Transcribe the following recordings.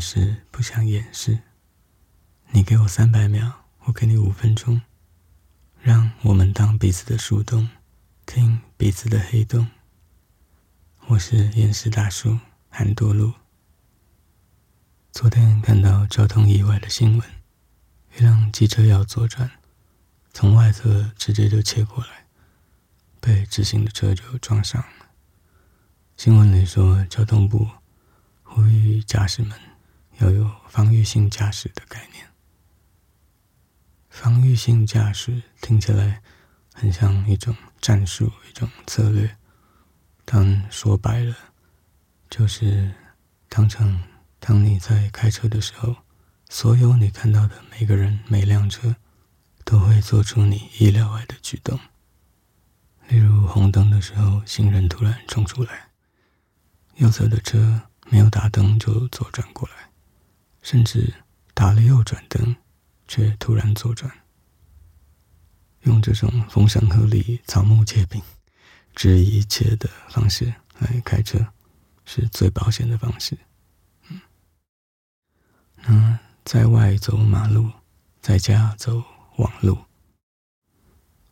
是不想掩饰。你给我三百秒，我给你五分钟，让我们当彼此的树洞，听彼此的黑洞。我是岩石大叔韩多路。昨天看到交通意外的新闻，一辆机车要左转，从外侧直接就切过来，被直行的车就撞上了。新闻里说，交通部呼吁驾驶们要有防御性驾驶的概念。防御性驾驶听起来很像一种战术、一种策略，但说白了，就是当成当你在开车的时候，所有你看到的每个人、每辆车都会做出你意料外的举动。例如红灯的时候，行人突然冲出来，右侧的车没有打灯就左转过来，甚至打了右转灯。却突然左转，用这种风声鹤唳、草木皆兵、质疑一切的方式来开车，是最保险的方式。嗯，那在外走马路，在家走网路，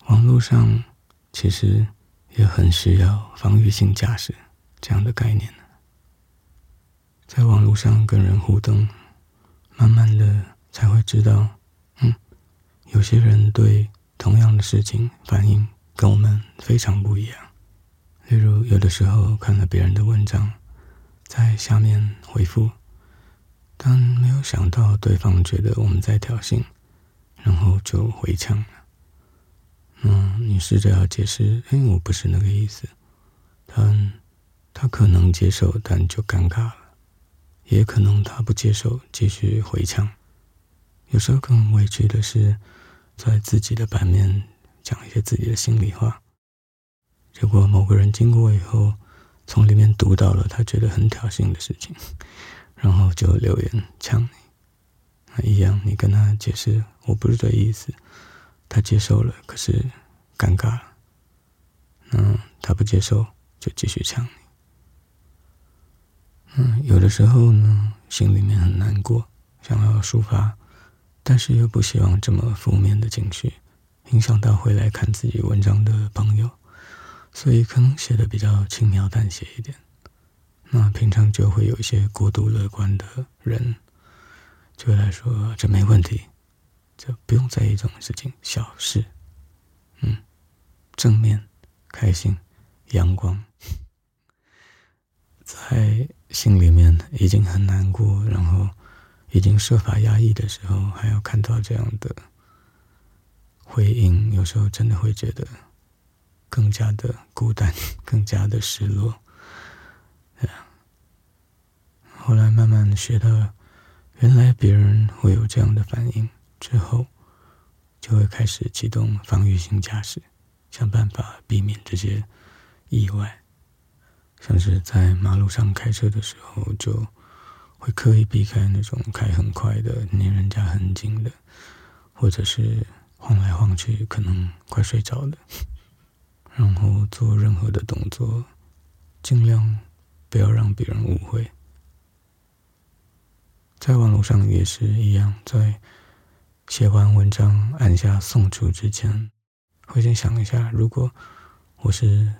网路上其实也很需要防御性驾驶这样的概念在网络上跟人互动，慢慢的才会知道。嗯有些人对同样的事情反应跟我们非常不一样。例如，有的时候看了别人的文章，在下面回复，但没有想到对方觉得我们在挑衅，然后就回呛了。嗯，你试着要解释，哎，我不是那个意思。但他可能接受，但就尴尬了；也可能他不接受，继续回呛。有时候更委屈的是。在自己的版面讲一些自己的心里话，结果某个人经过以后，从里面读到了他觉得很挑衅的事情，然后就留言呛你。那一样，你跟他解释我不是这意思，他接受了，可是尴尬了。那，他不接受就继续呛你。嗯，有的时候呢，心里面很难过，想要抒发。但是又不希望这么负面的情绪影响到回来看自己文章的朋友，所以可能写的比较轻描淡写一点。那平常就会有一些过度乐观的人，就会来说这没问题，这不用在意这种事情，小事。嗯，正面、开心、阳光，在心里面已经很难过，然后。已经设法压抑的时候，还要看到这样的回应，有时候真的会觉得更加的孤单，更加的失落。后来慢慢学到，原来别人会有这样的反应之后，就会开始启动防御性驾驶，想办法避免这些意外，像是在马路上开车的时候就。会刻意避开那种开很快的、离人家很近的，或者是晃来晃去可能快睡着的，然后做任何的动作，尽量不要让别人误会。在网络上也是一样，在写完文章按下送出之前，会先想一下：如果我是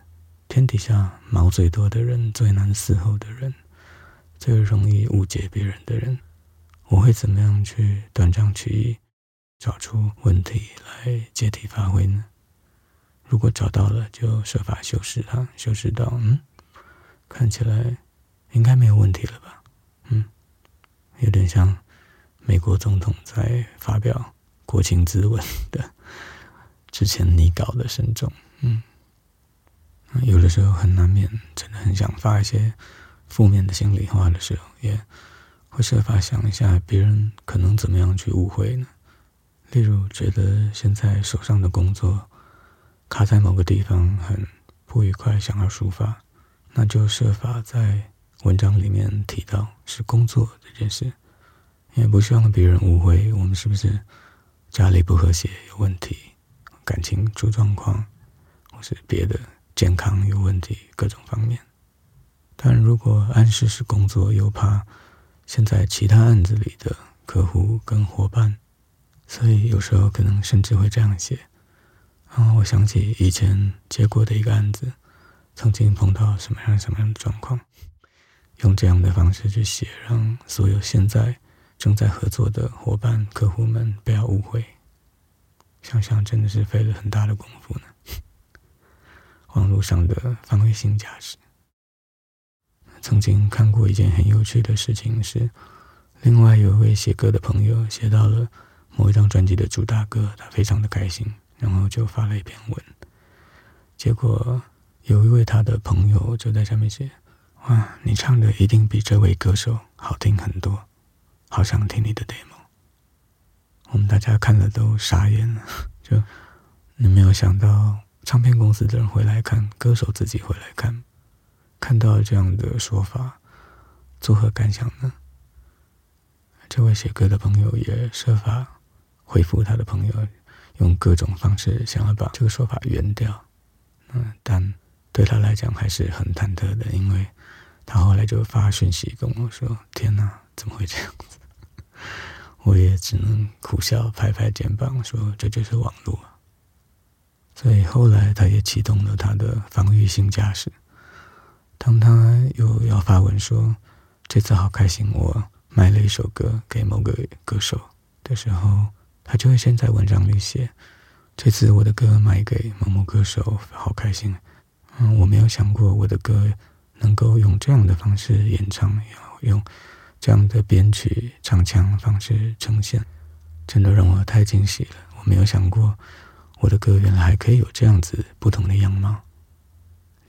天底下毛最多的人，最难伺候的人。最容易误解别人的人，我会怎么样去断章取义，找出问题来借题发挥呢？如果找到了，就设法修饰它，修饰到嗯，看起来应该没有问题了吧？嗯，有点像美国总统在发表国情咨文的之前拟稿的慎重。嗯，有的时候很难免，真的很想发一些。负面的心里话的时候，也会设法想一下别人可能怎么样去误会呢？例如，觉得现在手上的工作卡在某个地方很不愉快，想要抒发，那就设法在文章里面提到是工作这件事，也不希望别人误会我们是不是家里不和谐有问题，感情出状况，或是别的健康有问题，各种方面。但如果暗示是工作，又怕现在其他案子里的客户跟伙伴，所以有时候可能甚至会这样写。啊，我想起以前接过的一个案子，曾经碰到什么样什么样的状况，用这样的方式去写，让所有现在正在合作的伙伴、客户们不要误会。想想真的是费了很大的功夫呢。网络上的防御性假释。曾经看过一件很有趣的事情是，另外有一位写歌的朋友写到了某一张专辑的主打歌，他非常的开心，然后就发了一篇文。结果有一位他的朋友就在下面写：“哇，你唱的一定比这位歌手好听很多，好想听你的 demo。”我们大家看了都傻眼了，就你没有想到唱片公司的人会来看，歌手自己会来看。看到这样的说法，作何感想呢？这位写歌的朋友也设法回复他的朋友，用各种方式想要把这个说法圆掉。嗯，但对他来讲还是很忐忑的，因为他后来就发讯息跟我说：“天哪，怎么会这样子？” 我也只能苦笑，拍拍肩膀说：“这就是网络。”所以后来他也启动了他的防御性驾驶。当他又要发文说这次好开心，我买了一首歌给某个歌手的时候，他就会先在文章里写：“这次我的歌买给某某歌手，好开心。”嗯，我没有想过我的歌能够用这样的方式演唱，要用这样的编曲、唱腔方式呈现，真的让我太惊喜了。我没有想过我的歌原来还可以有这样子不同的样貌。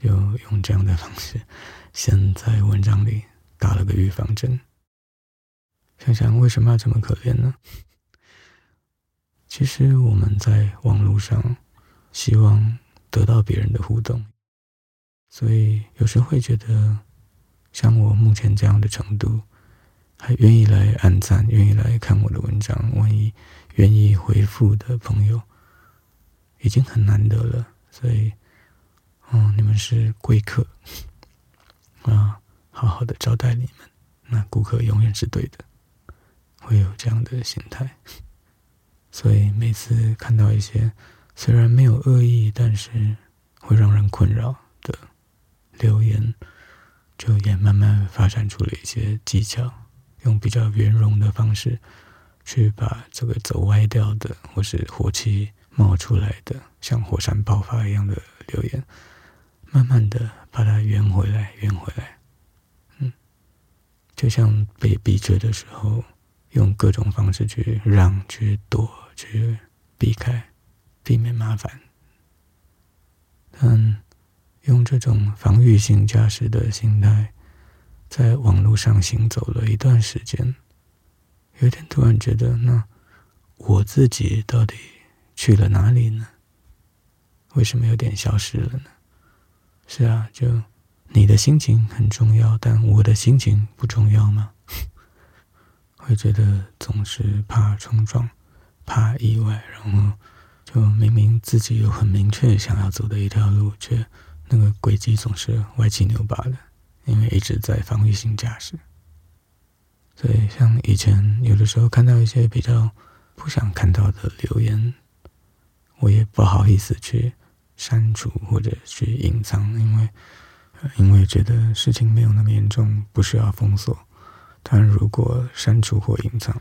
就用这样的方式，先在文章里打了个预防针。想想为什么要这么可怜呢？其实我们在网络上希望得到别人的互动，所以有时会觉得，像我目前这样的程度，还愿意来按赞、愿意来看我的文章、万一愿意回复的朋友，已经很难得了。所以。嗯，你们是贵客，啊，好好的招待你们。那顾客永远是对的，会有这样的心态。所以每次看到一些虽然没有恶意，但是会让人困扰的留言，就也慢慢发展出了一些技巧，用比较圆融的方式去把这个走歪掉的，或是火气冒出来的，像火山爆发一样的留言。慢慢的把它圆回来，圆回来，嗯，就像被逼着的时候，用各种方式去让、去躲、去避开，避免麻烦。但用这种防御性驾驶的心态，在网络上行走了一段时间，有一天突然觉得，那我自己到底去了哪里呢？为什么有点消失了呢？是啊，就你的心情很重要，但我的心情不重要吗？会觉得总是怕冲撞，怕意外，然后就明明自己有很明确想要走的一条路，却那个轨迹总是歪七扭八的，因为一直在防御性驾驶。所以，像以前有的时候看到一些比较不想看到的留言，我也不好意思去。删除或者去隐藏，因为因为觉得事情没有那么严重，不需要封锁。但如果删除或隐藏，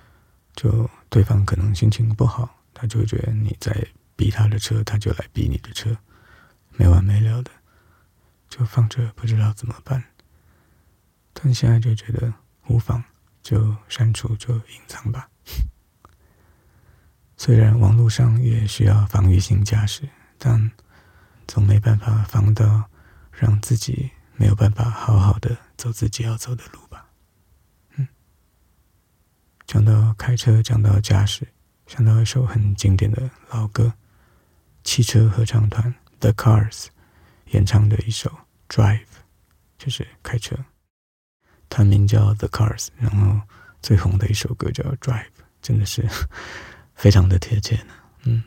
就对方可能心情不好，他就觉得你在逼他的车，他就来逼你的车，没完没了的，就放着不知道怎么办。但现在就觉得无妨，就删除就隐藏吧。虽然网络上也需要防御性驾驶，但。总没办法防到，让自己没有办法好好的走自己要走的路吧。嗯，讲到开车，讲到驾驶，想到一首很经典的老歌，汽车合唱团 The Cars 演唱的一首 Drive，就是开车。团名叫 The Cars，然后最红的一首歌叫 Drive，真的是非常的贴切呢。嗯。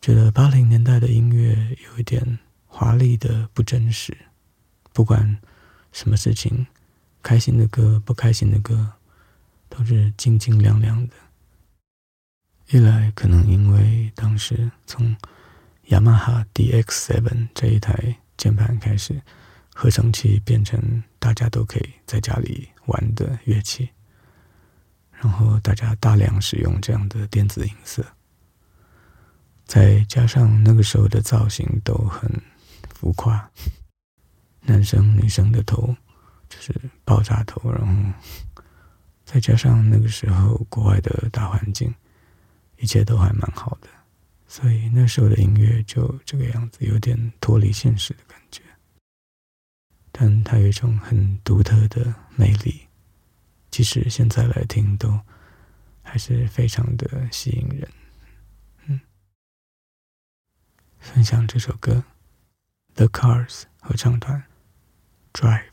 觉得八零年代的音乐有一点华丽的不真实，不管什么事情，开心的歌、不开心的歌，都是晶晶亮亮的。一来可能因为当时从雅马哈 DX7 这一台键盘开始，合成器变成大家都可以在家里玩的乐器，然后大家大量使用这样的电子音色，再加上那个时候的造型都很浮夸，男生女生的头就是爆炸头，然后再加上那个时候国外的大环境。一切都还蛮好的，所以那时候的音乐就这个样子，有点脱离现实的感觉。但它有一种很独特的魅力，其实现在来听，都还是非常的吸引人。嗯，分享这首歌，The Cars 合唱团，Drive。